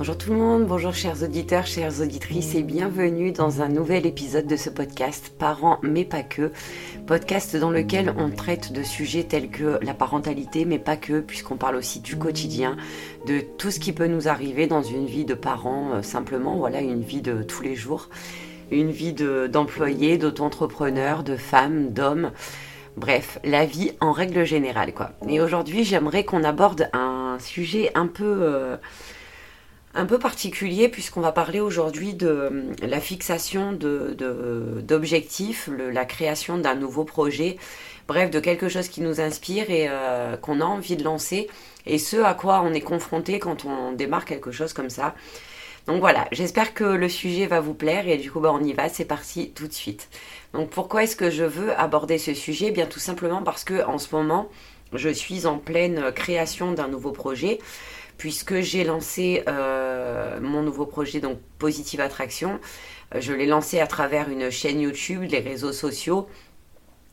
Bonjour tout le monde, bonjour chers auditeurs, chères auditrices et bienvenue dans un nouvel épisode de ce podcast Parents mais pas que, podcast dans lequel on traite de sujets tels que la parentalité mais pas que, puisqu'on parle aussi du quotidien, de tout ce qui peut nous arriver dans une vie de parents, euh, simplement, voilà, une vie de tous les jours, une vie d'employés, d'auto-entrepreneurs, de femmes, d'hommes. Bref, la vie en règle générale, quoi. Et aujourd'hui, j'aimerais qu'on aborde un sujet un peu... Euh, un peu particulier puisqu'on va parler aujourd'hui de euh, la fixation d'objectifs, la création d'un nouveau projet, bref, de quelque chose qui nous inspire et euh, qu'on a envie de lancer et ce à quoi on est confronté quand on démarre quelque chose comme ça. Donc voilà, j'espère que le sujet va vous plaire et du coup bah, on y va, c'est parti tout de suite. Donc pourquoi est-ce que je veux aborder ce sujet? Eh Bien tout simplement parce que en ce moment, je suis en pleine création d'un nouveau projet puisque j'ai lancé euh, mon nouveau projet, donc Positive Attraction. Euh, je l'ai lancé à travers une chaîne YouTube, les réseaux sociaux,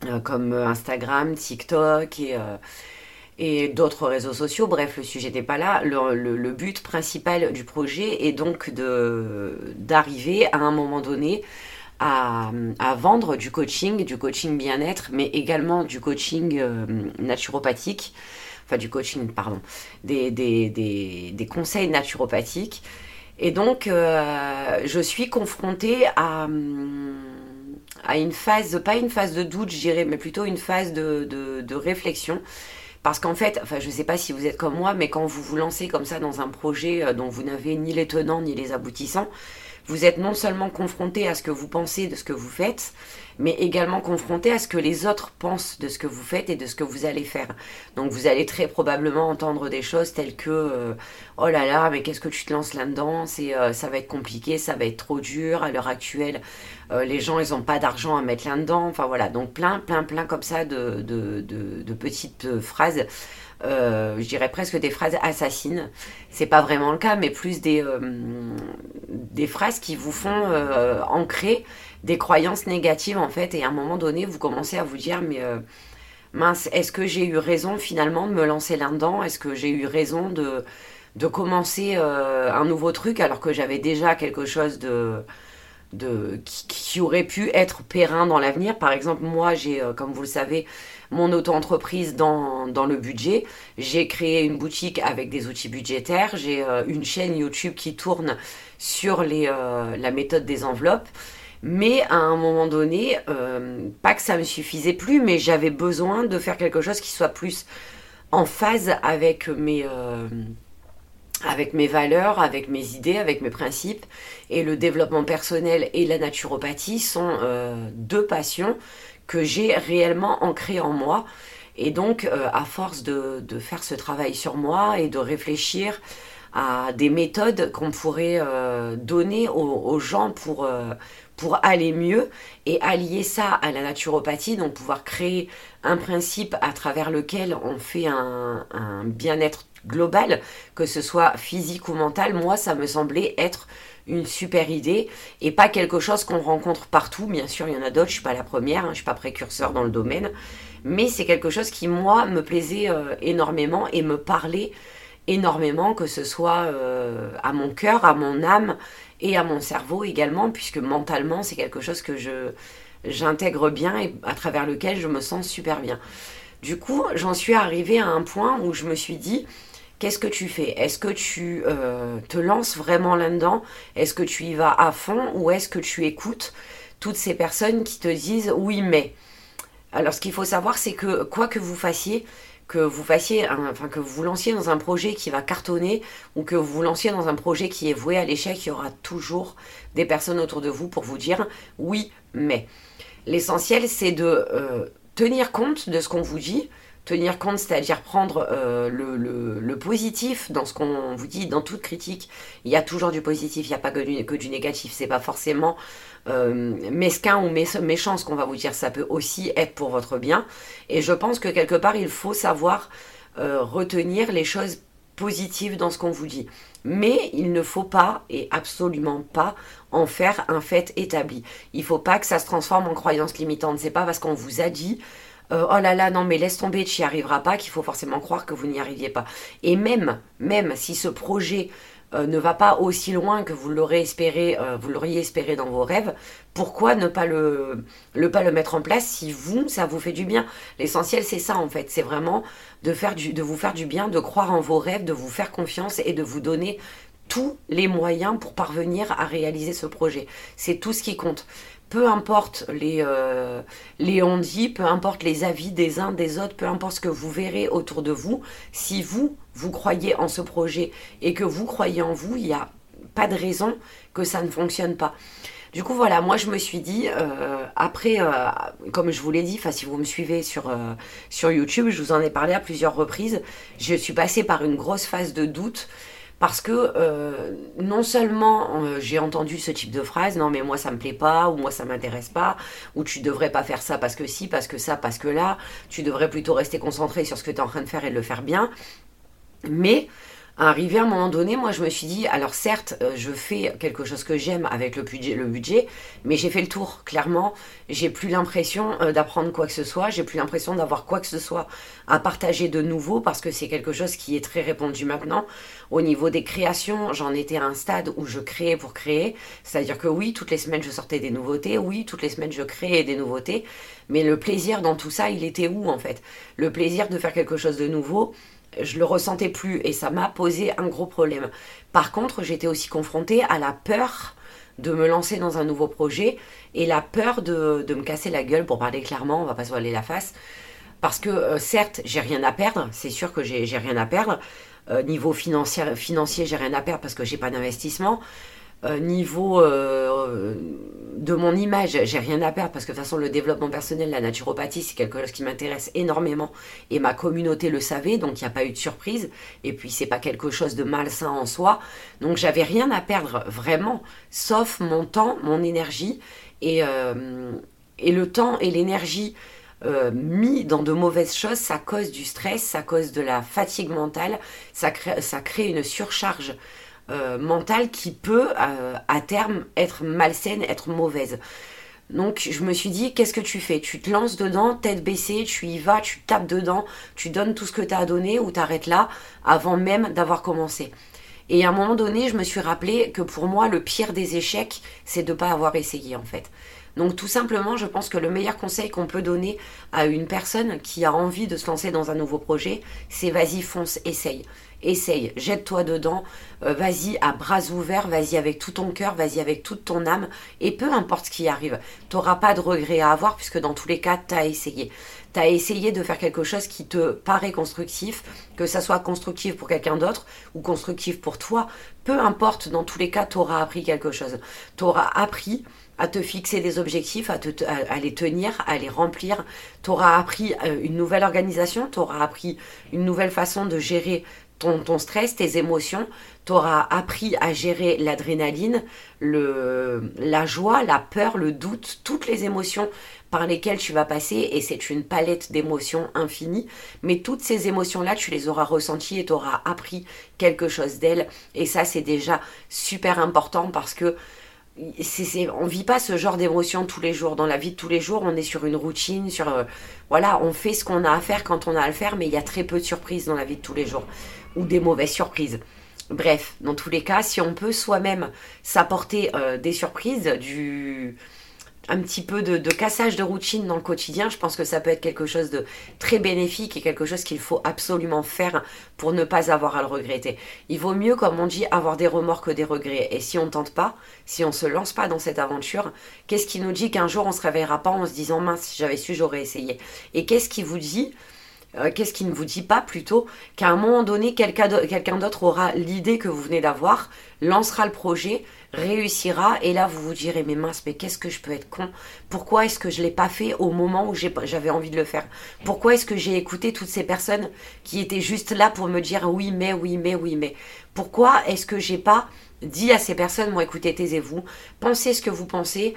euh, comme Instagram, TikTok et, d'autres réseaux sociaux. Bref, le sujet n'est pas là. Le, but principal du projet est donc d'arriver à un moment donné à, vendre du coaching, du coaching bien-être, mais également du coaching naturopathique enfin du coaching, pardon, des, des, conseils naturopathiques. Et donc, euh, je suis confrontée à, à une phase, pas une phase de doute, je dirais, mais plutôt une phase de, de, réflexion. Parce qu'en fait, enfin, je ne sais pas si vous êtes comme moi, mais quand vous vous lancez comme ça dans un projet euh, dont vous n'avez ni les tenants ni les aboutissants, vous êtes non seulement confronté à ce que vous pensez de ce que vous faites, mais également confronté à ce que les autres pensent de ce que vous faites et de ce que vous allez faire. Donc vous allez très probablement entendre des choses telles que euh, oh là là, mais qu'est-ce que tu te lances là-dedans? Euh, ça va être compliqué, ça va être trop dur à l'heure actuelle. Euh, les gens ils n'ont pas d'argent à mettre là-dedans. Enfin voilà, donc plein plein plein comme ça de, de, de petites phrases euh, je dirais presque des phrases assassines. C'est pas vraiment le cas, mais plus des, euh, des phrases qui vous font euh, ancrer des croyances négatives en fait. Et à un moment donné, vous commencez à vous dire, mais mince, est-ce que j'ai eu raison finalement de me lancer là-dedans? Est-ce que j'ai eu raison de, de commencer un nouveau truc alors que j'avais déjà quelque chose de de, qui, aurait pu être périn dans l'avenir? Par exemple, moi, j'ai, comme vous le savez, mon auto-entreprise dans, dans, le budget. J'ai créé une boutique avec des outils budgétaires. J'ai euh, une chaîne YouTube qui tourne sur euh, la méthode des enveloppes. Mais à un moment donné, pas que ça me suffisait plus, mais j'avais besoin de faire quelque chose qui soit plus en phase avec mes avec mes valeurs, avec mes idées, avec mes principes. Et le développement personnel et la naturopathie sont euh, deux passions que j'ai réellement ancrées en moi. Et donc, euh, à force de, faire ce travail sur moi et de réfléchir à des méthodes qu'on pourrait euh, donner aux, gens pour, pour aller mieux et allier ça à la naturopathie, donc pouvoir créer un principe à travers lequel on fait un, bien-être global, que ce soit physique ou mental, moi ça me semblait être une super idée et pas quelque chose qu'on rencontre partout. Bien sûr, il y en a d'autres, je suis pas la première, hein, je suis pas précurseur dans le domaine, mais c'est quelque chose qui moi me plaisait euh, énormément et me parlait énormément, que ce soit euh, à mon cœur, à mon âme et à mon cerveau également, puisque mentalement c'est quelque chose que je j'intègre bien et à travers lequel je me sens super bien. Du coup, j'en suis arrivée à un point où je me suis dit, Qu'est-ce que tu fais? Est-ce que tu euh, te lances vraiment là-dedans? Est-ce que tu y vas à fond ou est-ce que tu écoutes toutes ces personnes qui te disent oui mais? Alors ce qu'il faut savoir c'est que quoi que vous fassiez, que vous fassiez, enfin que vous vous lanciez dans un projet qui va cartonner ou que vous vous lanciez dans un projet qui est voué à l'échec, il y aura toujours des personnes autour de vous pour vous dire oui mais. L'essentiel c'est de euh, tenir compte de ce qu'on vous dit, tenir compte, c'est-à-dire prendre euh, le, positif dans ce qu'on vous dit, dans toute critique. Il y a toujours du positif, il n'y a pas que du, que du négatif. C'est pas forcément euh, mesquin ou méchant ce qu'on va vous dire. Ça peut aussi être pour votre bien. Et je pense que quelque part, il faut savoir euh, retenir les choses positives dans ce qu'on vous dit. Mais il ne faut pas, et absolument pas, en faire un fait établi. Il ne faut pas que ça se transforme en croyance limitante. C'est pas parce qu'on vous a dit euh, oh là là, non mais laisse tomber, tu n'y arriveras pas, qu'il faut forcément croire que vous n'y arriviez pas. Et même, même si ce projet euh, ne va pas aussi loin que vous l'aurez espéré, euh, vous l'auriez espéré dans vos rêves, pourquoi ne pas le, le, pas le mettre en place si vous, ça vous fait du bien? L'essentiel, c'est ça en fait, c'est vraiment de, faire du, de vous faire du bien, de croire en vos rêves, de vous faire confiance et de vous donner tous les moyens pour parvenir à réaliser ce projet. C'est tout ce qui compte peu importe les, euh, les on-dit, peu importe les avis des uns des autres, peu importe ce que vous verrez autour de vous, si vous, vous croyez en ce projet et que vous croyez en vous, il n'y a pas de raison que ça ne fonctionne pas. Du coup, voilà, moi je me suis dit, euh, après, euh, comme je vous l'ai dit, si vous me suivez sur, sur YouTube, je vous en ai parlé à plusieurs reprises, je suis passée par une grosse phase de doute parce que euh, non seulement euh, j'ai entendu ce type de phrase, non mais moi ça me plaît pas, ou moi ça m'intéresse pas, ou tu devrais pas faire ça parce que si, parce que ça, parce que là, tu devrais plutôt rester concentré sur ce que tu es en train de faire et de le faire bien. Mais arrivé à un moment donné, moi je me suis dit, alors certes, euh, je fais quelque chose que j'aime avec le budget, mais j'ai fait le tour, clairement. J'ai plus l'impression euh, d'apprendre quoi que ce soit, j'ai plus l'impression d'avoir quoi que ce soit à partager de nouveau, parce que c'est quelque chose qui est très répandu maintenant. Au niveau des créations, j'en étais à un stade où je créais pour créer, c'est-à-dire que oui, toutes les semaines je sortais des nouveautés, oui, toutes les semaines je créais des nouveautés, mais le plaisir dans tout ça, il était où en fait? Le plaisir de faire quelque chose de nouveau, je le ressentais plus et ça m'a posé un gros problème. Par contre, j'étais aussi confrontée à la peur de me lancer dans un nouveau projet et la peur de, me casser la gueule, pour parler clairement, on va pas se voiler la face. Parce que euh, certes, j'ai rien à perdre, c'est sûr que j'ai rien à perdre. Euh, niveau financier, financier j'ai rien à perdre parce que j'ai pas d'investissement. Euh, niveau euh, de mon image, j'ai rien à perdre parce que de toute façon le développement personnel, la naturopathie, c'est quelque chose qui m'intéresse énormément et ma communauté le savait, donc il n'y a pas eu de surprise. Et puis c'est pas quelque chose de malsain en soi, donc j'avais rien à perdre vraiment, sauf mon temps, mon énergie et, euh, et le temps et l'énergie. mis dans de mauvaises choses, ça cause du stress, ça cause de la fatigue mentale, ça crée, ça crée une surcharge euh, mentale qui peut euh, à terme être malsaine, être mauvaise. Donc je me suis dit, qu'est-ce que tu fais? Tu te lances dedans, tête baissée, tu y vas, tu tapes dedans, tu donnes tout ce que tu as donné ou t'arrêtes là avant même d'avoir commencé. Et à un moment donné, je me suis rappelé que pour moi, le pire des échecs, c'est de ne pas avoir essayé en fait. Donc tout simplement, je pense que le meilleur conseil qu'on peut donner à une personne qui a envie de se lancer dans un nouveau projet, c'est vas-y, fonce, essaye essaye, jette-toi dedans, euh, vas-y à bras ouverts, vas-y avec tout ton cœur, vas-y avec toute ton âme, et peu importe ce qui arrive, tu n'auras pas de regrets à avoir, puisque dans tous les cas, tu as essayé. Tu as essayé de faire quelque chose qui te paraît constructif, que ça soit constructif pour quelqu'un d'autre ou constructif pour toi, peu importe, dans tous les cas, tu auras appris quelque chose. Tu auras appris à te fixer des objectifs, à, te, à, les tenir, à les remplir. Tu auras appris euh, une nouvelle organisation, tu auras appris une nouvelle façon de gérer ton, stress, tes émotions, tu auras appris à gérer l'adrénaline, la joie, la peur, le doute, toutes les émotions par lesquelles tu vas passer et c'est une palette d'émotions infinie. Mais toutes ces émotions-là, tu les auras ressenties et tu auras appris quelque chose d'elles. Et ça, c'est déjà super important parce que c'est, on vit pas ce genre d'émotions tous les jours. Dans la vie de tous les jours, on est sur une routine, sur euh, voilà, on fait ce qu'on a à faire quand on a à le faire, mais il y a très peu de surprises dans la vie de tous les jours ou des mauvaises surprises. Bref, dans tous les cas, si on peut soi-même s'apporter euh, des surprises, du un petit peu de, cassage de routine dans le quotidien, je pense que ça peut être quelque chose de très bénéfique et quelque chose qu'il faut absolument faire pour ne pas avoir à le regretter. Il vaut mieux, comme on dit, avoir des remords que des regrets. Et si on ne tente pas, si on se lance pas dans cette aventure, qu'est-ce qui nous dit qu'un jour on se réveillera pas en se disant mince, si j'avais su, j'aurais essayé. Et qu'est-ce qui vous dit euh, qu'est-ce qui ne vous dit pas plutôt qu'à un moment donné, quelqu'un d'autre aura l'idée que vous venez d'avoir, lancera le projet, réussira, et là vous vous direz mais mince, mais qu'est-ce que je peux être con? Pourquoi est-ce que je l'ai pas fait au moment où j'avais envie de le faire? Pourquoi est-ce que j'ai écouté toutes ces personnes qui étaient juste là pour me dire oui mais, oui mais, oui mais? Pourquoi est-ce que j'ai pas dit à ces personnes, moi écoutez, taisez-vous, pensez ce que vous pensez,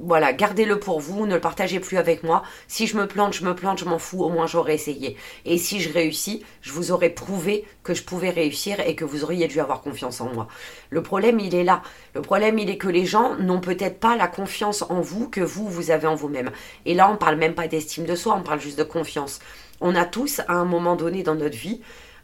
voilà, gardez-le pour vous, ne le partagez plus avec moi. Si je me plante, je me plante, je m'en fous, au moins j'aurais essayé. Et si je réussis, je vous aurais prouvé que je pouvais réussir et que vous auriez dû avoir confiance en moi. Le problème, il est là. Le problème, il est que les gens n'ont peut-être pas la confiance en vous que vous, vous avez en vous-même. Et là, on parle même pas d'estime de soi, on parle juste de confiance. On a tous, à un moment donné dans notre vie,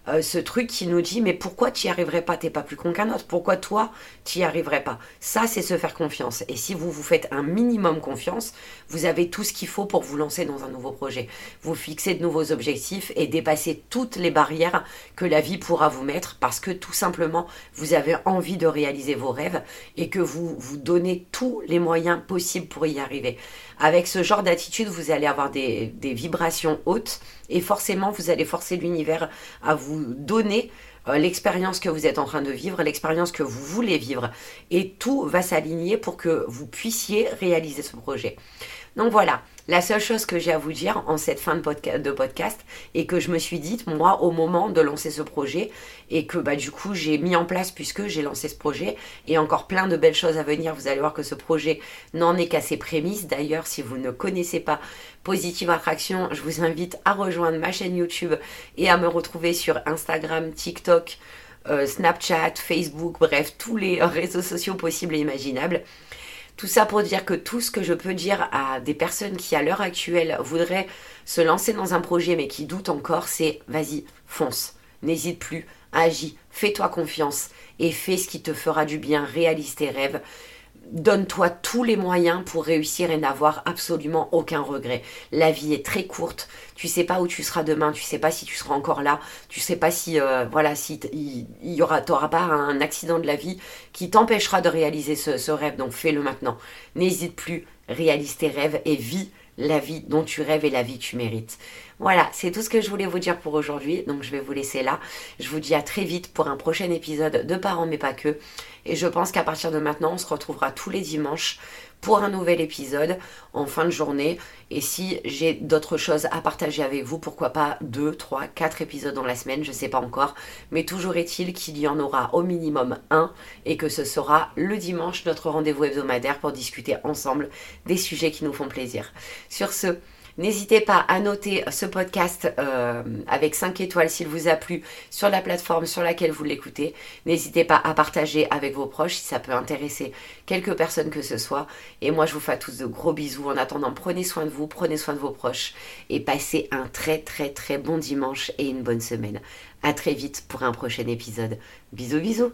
euh, ce truc qui nous dit mais pourquoi tu n'y arriverais pas? T'es pas plus con qu'un autre. Pourquoi toi tu n'y arriverais pas? Ça c'est se faire confiance. Et si vous vous faites un minimum confiance, vous avez tout ce qu'il faut pour vous lancer dans un nouveau projet. Vous fixez de nouveaux objectifs et dépasser toutes les barrières que la vie pourra vous mettre parce que tout simplement vous avez envie de réaliser vos rêves et que vous vous donnez tous les moyens possibles pour y arriver. Avec ce genre d'attitude, vous allez avoir des, des vibrations hautes et forcément vous allez forcer l'univers à vous donner euh, l'expérience que vous êtes en train de vivre, l'expérience que vous voulez vivre. Et tout va s'aligner pour que vous puissiez réaliser ce projet. Donc voilà, la seule chose que j'ai à vous dire en cette fin de, podcast et que je me suis dit, moi, au moment de lancer ce projet, et que bah, du coup j'ai mis en place puisque j'ai lancé ce projet, et encore plein de belles choses à venir, vous allez voir que ce projet n'en est qu'à ses prémices. D'ailleurs, si vous ne connaissez pas Positive Attraction, je vous invite à rejoindre ma chaîne YouTube et à me retrouver sur Instagram, TikTok, euh, Snapchat, Facebook, bref, tous les réseaux sociaux possibles et imaginables. Tout ça pour dire que tout ce que je peux dire à des personnes qui à l'heure actuelle voudraient se lancer dans un projet mais qui doutent encore, c'est vas-y, fonce, n'hésite plus, agis, fais-toi confiance et fais ce qui te fera du bien, réalise tes rêves donne-toi tous les moyens pour réussir et n'avoir absolument aucun regret. La vie est très courte. Tu sais pas où tu seras demain. Tu sais pas si tu seras encore là. Tu sais pas si euh, voilà si il aura pas un accident de la vie qui t'empêchera de réaliser ce rêve. Donc fais-le maintenant. N'hésite plus. Réalise tes rêves et vis la vie dont tu rêves et la vie que tu mérites. Voilà, c'est tout ce que je voulais vous dire pour aujourd'hui. Donc je vais vous laisser là. Je vous dis à très vite pour un prochain épisode de Parents mais pas que. Et je pense qu'à partir de maintenant, on se retrouvera tous les dimanches pour un nouvel épisode en fin de journée. Et si j'ai d'autres choses à partager avec vous, pourquoi pas 2, 3, 4 épisodes dans la semaine, je ne sais pas encore. Mais toujours est-il qu'il y en aura au minimum un et que ce sera le dimanche notre rendez-vous hebdomadaire pour discuter ensemble des sujets qui nous font plaisir. Sur ce, N'hésitez pas à noter ce podcast euh, avec 5 étoiles s'il vous a plu sur la plateforme sur laquelle vous l'écoutez. N'hésitez pas à partager avec vos proches si ça peut intéresser quelques personnes que ce soit. Et moi, je vous fais à tous de gros bisous. En attendant, prenez soin de vous, prenez soin de vos proches et passez un très très très bon dimanche et une bonne semaine. À très vite pour un prochain épisode. Bisous bisous